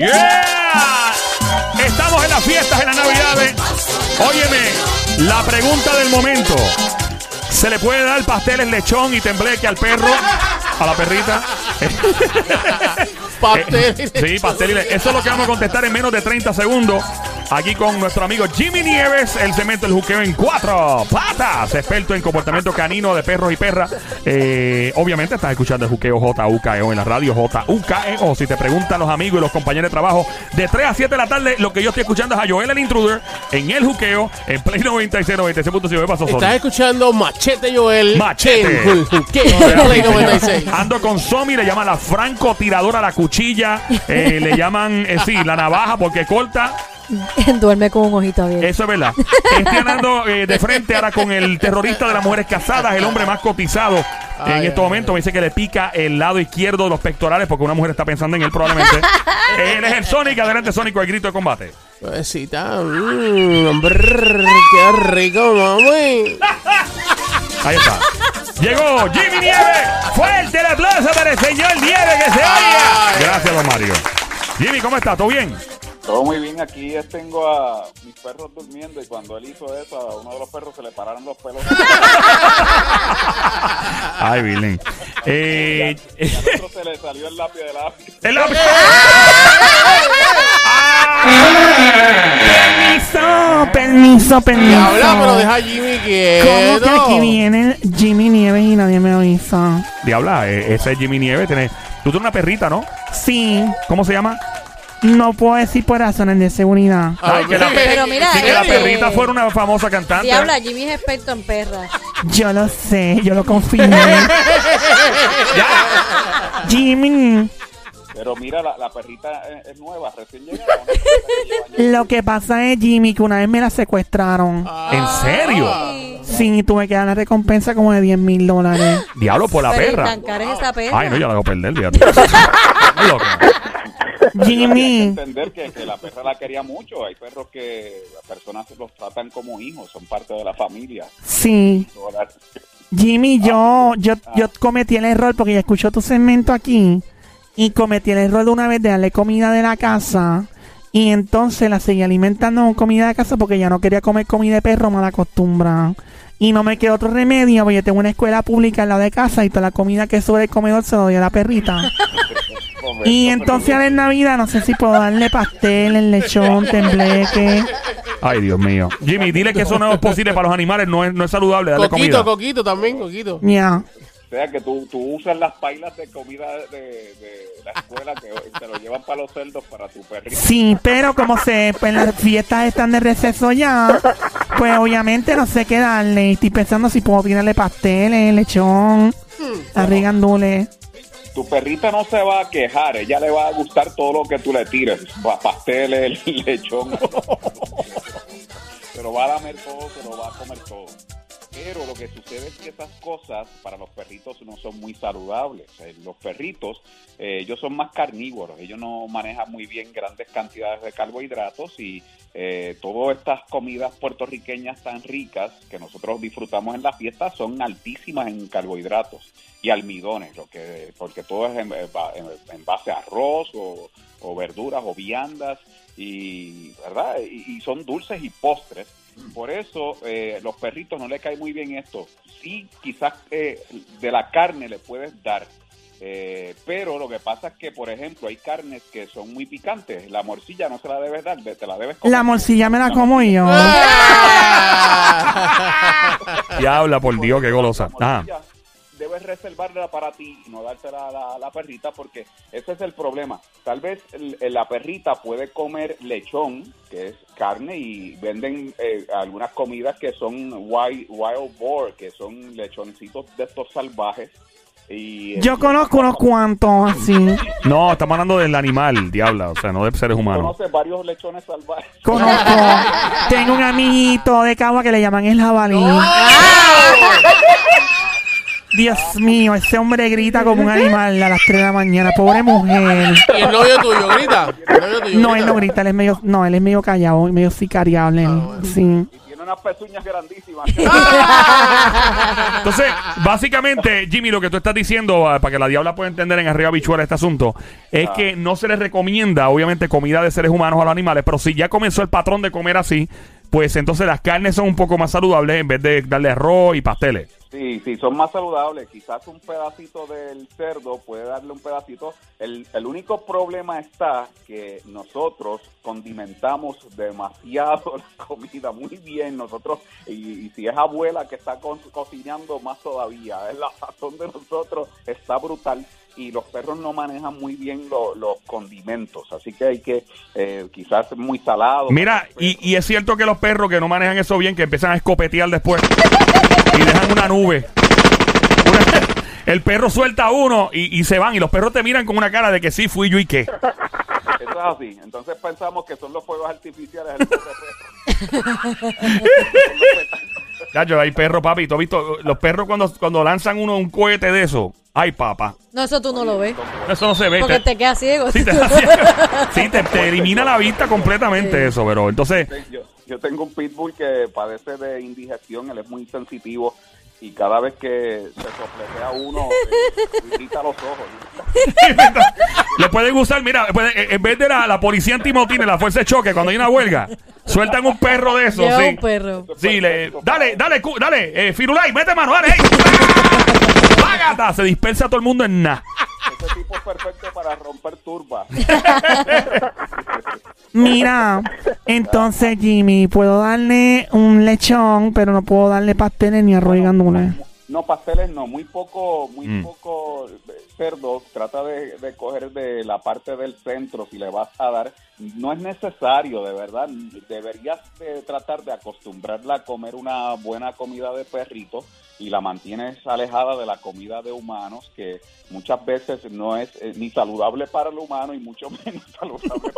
¡Yeah! Estamos en las fiestas, en las navidades. Óyeme, la pregunta del momento. ¿Se le puede dar pasteles lechón y tembleque al perro? A la perrita. Pastel. Eh, sí, pastel y le- Eso es lo que vamos a contestar en menos de 30 segundos. Aquí con nuestro amigo Jimmy Nieves, el cemento el juqueo en cuatro patas, experto en comportamiento canino de perros y perras. Eh, obviamente estás escuchando el juqueo JUKEO en la radio JUKEO. Si te preguntan los amigos y los compañeros de trabajo, de 3 a 7 de la tarde, lo que yo estoy escuchando es a Joel el Intruder en el juqueo en Play 96, 96.5. ¿Qué pasó, Sony? Estás escuchando Machete Joel. Machete. En Juqueo, Play 96. Ando con Somi, le llaman la francotiradora, la cuchilla, eh, le llaman, eh, sí, la navaja porque corta. Duerme con un ojito abierto. Eso es verdad. Estoy andando eh, de frente ahora con el terrorista de las mujeres casadas, el hombre más cotizado en Ay, este ay, momento. Me dice que le pica el lado izquierdo de los pectorales porque una mujer está pensando en él probablemente. Él es el Sonic, adelante Sonic el grito de combate. Suavecita. Brrr, qué rico, mami. Ahí está. Llegó Jimmy Nieves. Fuerte el aplauso para el señor Nieves que se oiga. Gracias, don Mario. Jimmy, ¿cómo está? ¿Todo bien? Todo muy bien, aquí tengo a mis perros durmiendo y cuando él hizo eso, a uno de los perros se le pararon los pelos. Ay, Billy. Eh, y al otro se le salió el lápiz de la... el lápiz. Permiso, permiso, permiso. Diabla, pero deja a Jimmy quieto. ¿Cómo que aquí viene Jimmy Nieves y nadie me avisa? Diabla, eh, ese es Jimmy Nieves. Tiene, tú tienes una perrita, ¿no? Sí. ¿Cómo se llama? No puedo decir por razones de seguridad. Ah, Ay, que la, mira, Pero mira, sí, que la este- perrita fuera una famosa cantante. Diabla, Jimmy es experto en perras. Yo lo sé, yo lo confirmé. Jimmy, Pero mira, la, la perrita es, es nueva, recién llegada. una perrita que lleva años. Lo que pasa es, Jimmy, que una vez me la secuestraron. ¿en serio? Sí, tuve que dar la recompensa como de 10 mil dólares. Diablo por la Pero perra. tan cara es esa perra. Ay, no, yo la hago perder, fíjate. Estás loca. Hay que Jimmy, entender que, que la perra la quería mucho. Hay perros que las personas los tratan como hijos, son parte de la familia. sí. Jimmy, yo, yo, yo cometí el error porque ya escuchó tu segmento aquí y cometí el error de una vez de darle comida de la casa y entonces la seguí alimentando con comida de casa porque ya no quería comer comida de perro, mala costumbre. Y no me quedó otro remedio porque yo tengo una escuela pública al lado de casa y toda la comida que sobre el comedor se lo doy a la perrita. Y entonces ahora en Navidad no sé si puedo darle pastel, el lechón, tembleque. Ay, Dios mío. Jimmy, dile que eso no es posible para los animales, no es, no es saludable darle Coquito, comida. coquito también, coquito. Mia. O sea que tú, tú usas las pailas de comida de, de la escuela que te lo llevan para los cerdos para tu perrito. Sí, pero como se, pues las fiestas están de receso ya, pues obviamente no sé qué darle. Estoy pensando si puedo tirarle pasteles, lechón, arregandule. Tu perrita no se va a quejar, ella le va a gustar todo lo que tú le tires, pa- pasteles, lechón. se lo va a lamer todo, se lo va a comer todo. Pero lo que sucede es que esas cosas para los perritos no son muy saludables. Eh, Los perritos, eh, ellos son más carnívoros, ellos no manejan muy bien grandes cantidades de carbohidratos y eh, todas estas comidas puertorriqueñas tan ricas que nosotros disfrutamos en las fiestas son altísimas en carbohidratos y almidones, lo que porque todo es en, base a arroz o, o verduras o viandas y verdad y, y son dulces y postres. Por eso eh, los perritos no le cae muy bien esto. Sí, quizás eh, de la carne le puedes dar, eh, pero lo que pasa es que, por ejemplo, hay carnes que son muy picantes. La morcilla no se la debes dar, te la debes comer. La morcilla me la como yo. Diabla, por Dios, qué golosa. La morcilla reservarla para ti y no dársela a la, a la perrita porque ese es el problema. Tal vez el- la perrita puede comer lechón, que es carne, y venden eh, algunas comidas que son wild, wild boar, que son lechoncitos de estos salvajes. Y, Yo conozco unos cuantos así. No, estamos hablando del animal, diabla, o sea, no de seres humanos. Conoces varios lechones salvajes. Conozco. Tengo un amiguito de Cagua que le llaman el jabalí. Dios mío, ese hombre grita como un animal a las 3 de la mañana. Pobre mujer. ¿Y el novio tuyo grita? ¿El novio tuyo No, él no grita, él es medio, no, él es medio callado, medio sicariable. Ah, bueno. Sí. Y tiene una unas pezuñas grandísimas. Entonces, básicamente, Jimmy, lo que tú estás diciendo, ah, para que la diabla pueda entender en arriba bichuela este asunto, es Ah. que no se les recomienda, obviamente, comida de seres humanos a los animales, pero si ya comenzó el patrón de comer así, pues entonces las carnes son un poco más saludables en vez de darle arroz y pasteles. Sí, sí, son más saludables. Quizás un pedacito del cerdo puede darle un pedacito. El, el único problema está que nosotros condimentamos demasiado la comida, muy bien nosotros, y, y si es abuela que está co- cocinando más todavía, es la sazón de nosotros está brutal y los perros no manejan muy bien lo- los condimentos, así que hay que eh, quizás muy salado. Mira, y, y es cierto que los perros que no manejan eso bien, que empiezan a escopetear después y dejan una nube. Una- el perro suelta uno y, y se van, y los perros te miran con una cara de que sí, fui yo y qué. Eso es así. Entonces pensamos que son los fuegos artificiales. el perro. Cacho, hay perros, papi. ¿Tú has visto? Los perros cuando, cuando lanzan uno un cohete de eso. Ay, papá. No, eso tú no lo ves. Eso no se ve. Porque te- te quedas ciego. Sí, te, sí, te- te elimina la vista completamente eso, pero entonces... Yo, yo tengo un pitbull que padece de indigestión, él es muy sensitivo y cada vez que se sopletea uno, eh, irrita los ojos. Le pueden usar, mira, puede- en vez de la, la policía antimotín, la fuerza de choque, cuando hay una huelga, sueltan un perro de esos, sí. un perro. Sí, le, dale, dale, cu- dale, eh, Firulai, mete mano, dale, ey. Págata, se dispersa todo el mundo en nada. Ese tipo es perfecto para romper turbas. Mira, entonces Jimmy, puedo darle un lechón, pero no puedo darle pasteles ni arroz y gandules. No, pasteles no, muy poco, muy Mm. poco cerdo. Trata de, de coger de la parte del centro si le vas a dar. No es necesario, de verdad. Deberías de tratar de acostumbrarla a comer una buena comida de perrito y la mantienes alejada de la comida de humanos, que muchas veces no es eh, ni saludable para el humano y mucho menos saludable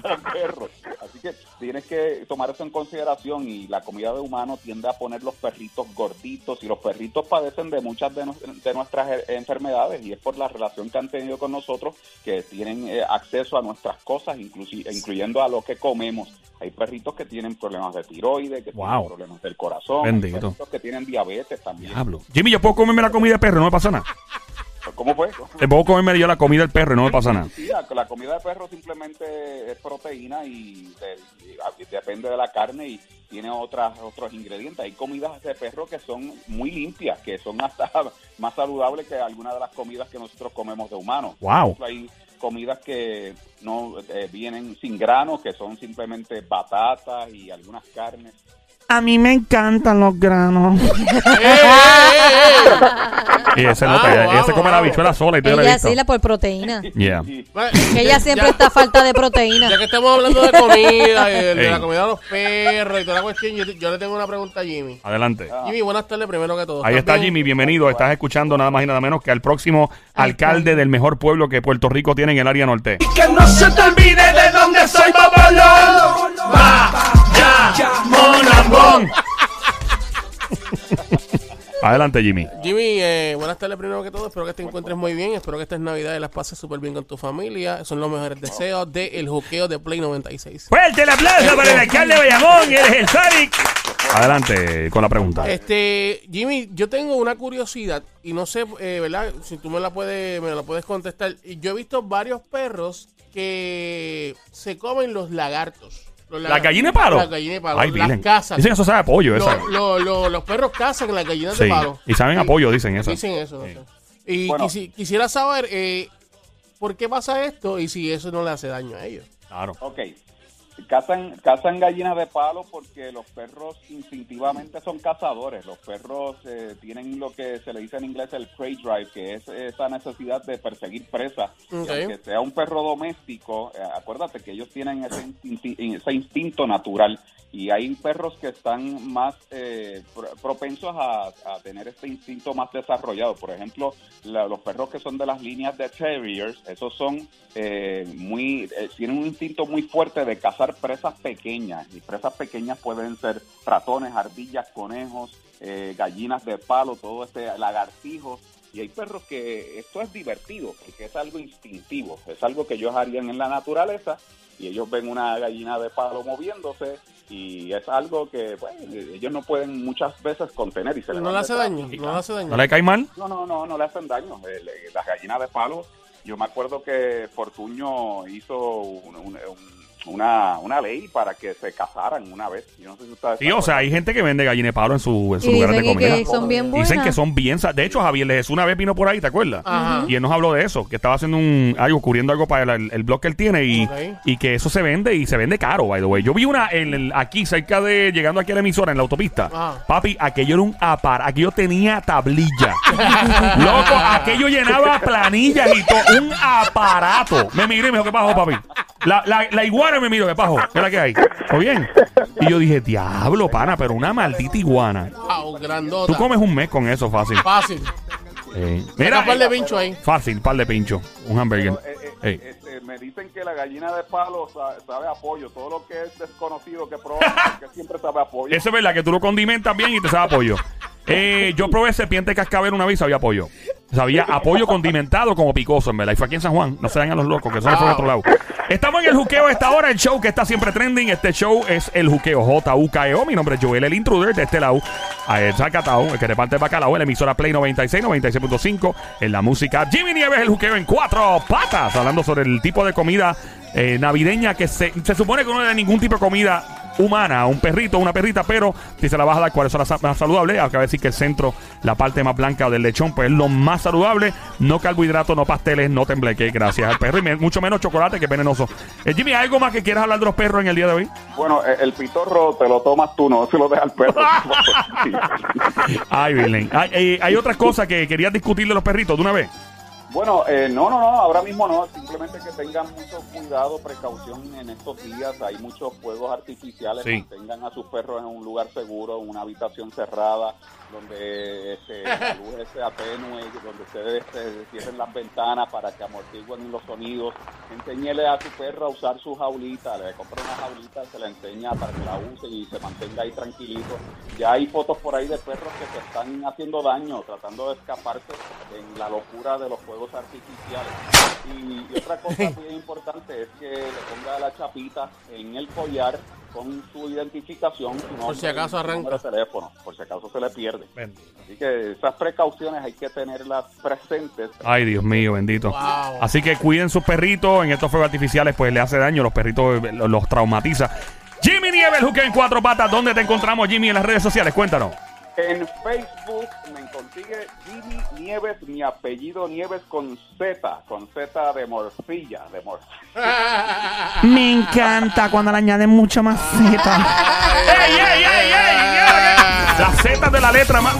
para el perro. Así que tienes que tomar eso en consideración y la comida de humano tiende a poner los perritos gorditos y los perritos padecen de muchas de, de nuestras eh, enfermedades y es por la relación que han tenido con nosotros que tienen eh, acceso a nuestras cosas, incluyendo a lo que comemos. Hay perritos que tienen problemas de tiroides, que Wow. tienen problemas del corazón, hay perritos que tienen diabetes también. Diablo. Jimmy, yo puedo comerme la comida de perro, no me pasa nada. ¿Cómo fue? Te puedo comerme yo la comida del perro y no me pasa nada. Sí, la, comida de perro simplemente es proteína y, de- y a- y depende de la carne y tiene otras otros ingredientes. Hay comidas de perro que son muy limpias, que son hasta más saludables que algunas de las comidas que nosotros comemos de humanos. Wow. Hay comidas que no eh, vienen sin granos, que son simplemente batatas y algunas carnes. A mí me encantan los granos. Y ese ella, ella se vamos, come la bichuela sola y todo Ella sí, la por proteína. Yeah. Y- Que ella siempre ya- está a falta de proteína. Ya que estamos hablando de comida y de, de Ey. la comida de los perros y toda la cuestión, yo, yo le tengo una pregunta a Jimmy. Adelante. Jimmy, buenas tardes primero que todo. Ahí ¿Estás está bien? Jimmy, bienvenido. Estás escuchando nada más y nada menos que al próximo alcalde del mejor pueblo que Puerto Rico tiene en el área norte. Que no se te olvide de dónde soy Bobolón. Monambón. Adelante, Jimmy. Jimmy, eh, buenas tardes primero que todo. Espero que te encuentres muy bien. Espero que estas navidades las pases súper bien con tu familia. Son los mejores deseos de El Juqueo de Play 96. Fuerte el aplauso para el alcalde de Bayamón, el Sonic. Adelante con la pregunta. Este, Jimmy, yo tengo una curiosidad y no sé, eh, ¿verdad? Si tú me la puedes, me la puedes contestar. Yo he visto varios perros que se comen los lagartos. Los ¿La gallina de palo? Las gallinas de palo. Ay, las cazan. Dicen que eso sabe a pollo, Lo- esa. lo- lo- los perros cazan las gallinas Sí. de palo. Y saben a pollo, dicen eso. Dicen eso. Sí. Y Bueno. quisi- quisiera saber eh, por qué pasa esto y si eso no le hace daño a ellos. Claro. Ok. Cazan, cazan gallinas de palo porque los perros instintivamente son cazadores. Los perros eh, tienen lo que se le dice en inglés el prey drive, que es esa necesidad de perseguir presas. Y Ok. aunque sea un perro doméstico, eh, acuérdate que ellos tienen ese, instinti- ese instinto natural. Y hay perros que están más eh, pro- propensos a, a tener este instinto más desarrollado. Por ejemplo, la- los perros que son de las líneas de terriers, esos son eh, muy, eh, tienen un instinto muy fuerte de cazar presas pequeñas. Y presas pequeñas pueden ser ratones, ardillas, conejos, eh, gallinas de palo, todo este lagartijos. Y hay perros que esto es divertido, porque es algo instintivo, es algo que ellos harían en la naturaleza y ellos ven una gallina de palo moviéndose y es algo que pues, ellos no pueden muchas veces contener y se No le hace daño, no le hace daño. ¿No le cae mal? No, no, no, no le hacen daño. Eh, las gallinas de palo, yo me acuerdo que Fortuño hizo un- un- un- una, una ley para que se casaran una vez. Yo no sé si ustedes Sí, o sea, hay gente que vende gallina de palo en su, en su lugar de comida. que son bien buenas. Dicen que son bien... sa- De hecho, Javier de Jesús una vez vino por ahí, ¿te acuerdas? Ajá. Y él nos habló de eso, que estaba haciendo un algo, cubriendo algo para el, el blog que él tiene y, Ok. y que eso se vende y se vende caro, by the way. Yo vi una en el- aquí, cerca de, llegando aquí a la emisora, en la autopista. Ajá. Papi, aquello era un apar, aquello tenía tablilla. Loco, aquello llenaba planillas y todo, un aparato. Me miré y me dijo, ¿qué pasó, papi? La, la, la iguana me miró, ¿qué pasó? ¿Qué es la que hay? ¿Todo bien? Y yo dije, diablo, pana, pero una maldita iguana. Wow, grandota. Tú comes un mes con eso, fácil. Fácil. Eh, Mira, mira, par de pincho ahí. fácil, par de pincho, un hamburger. Pero, eh, eh, este, me dicen que la gallina de palo sa- sabe, a pollo. Todo lo que es desconocido que probamos, que siempre sabe a pollo. Eso es verdad, que tú lo condimentas bien y te sabe a pollo. Eh, yo probé serpiente cascabel una vez y sabía a pollo. Sabía a pollo condimentado como picoso, en verdad. Y fue aquí en San Juan. No se dan a los locos, que eso fue en otro lado. Estamos en el juqueo esta hora, el show que está siempre trending. Este show es el juqueo J-U-K-E-O. Mi nombre es Joel, el intruder de este lado. A el Zacatao, el que reparte el bacalao, en la emisora Play 96, 96.5. En la música Jimmy Nieves, el juqueo en cuatro patas. Hablando sobre el tipo de comida eh, navideña que se, se supone que no es de ningún tipo de comida humana, un perrito, una perrita, pero si se la vas a dar, ¿cuáles son las más saludables? Acaba de decir que el centro, la parte más blanca del lechón, pues es lo más saludable. No carbohidratos, no pasteles, no tembleque, gracias al perro y mucho menos chocolate que es venenoso. Eh, Jimmy, ¿hay algo más que quieras hablar de los perros en el día de hoy? Bueno, eh, el pitorro te lo tomas tú, no se lo deja al perro. Ay, Virlen. Hay, eh, hay otras cosas que querías discutir de los perritos de una vez. Bueno, eh, no, no, no, ahora mismo no, simplemente que tengan mucho cuidado, precaución en estos días, hay muchos fuegos artificiales, Sí. mantengan a sus perros en un lugar seguro, en una habitación cerrada, donde este, la luz se atenue, donde ustedes este, cierren las ventanas para que amortiguen los sonidos, enséñele a su perro a usar su jaulita, le compra una jaulita, se la enseña para que la use y se mantenga ahí tranquilito. Ya hay fotos por ahí de perros que se están haciendo daño, tratando de escaparse en la locura de los fuegos artificiales. Y, y otra cosa muy importante es que le ponga la chapita en el collar con su identificación, su nombre si acaso arranca. de teléfono, por si acaso se le pierde. Así que esas precauciones hay que tenerlas presentes. Ay, Dios mío, bendito. Wow. Así que cuiden sus perritos. En estos fuegos artificiales, pues le hace daño. Los perritos eh, los, traumatiza. Jimmy Nieves, el en cuatro patas. ¿Dónde te encontramos, Jimmy, en las redes sociales? Cuéntanos. En Facebook me consigue Jimmy Nieves, mi apellido Nieves con Z, con Z de morcilla, de morcilla. Me encanta cuando le añaden mucho más Z. ¡Ey, ey, ey, ey! Las zetas de la letra más.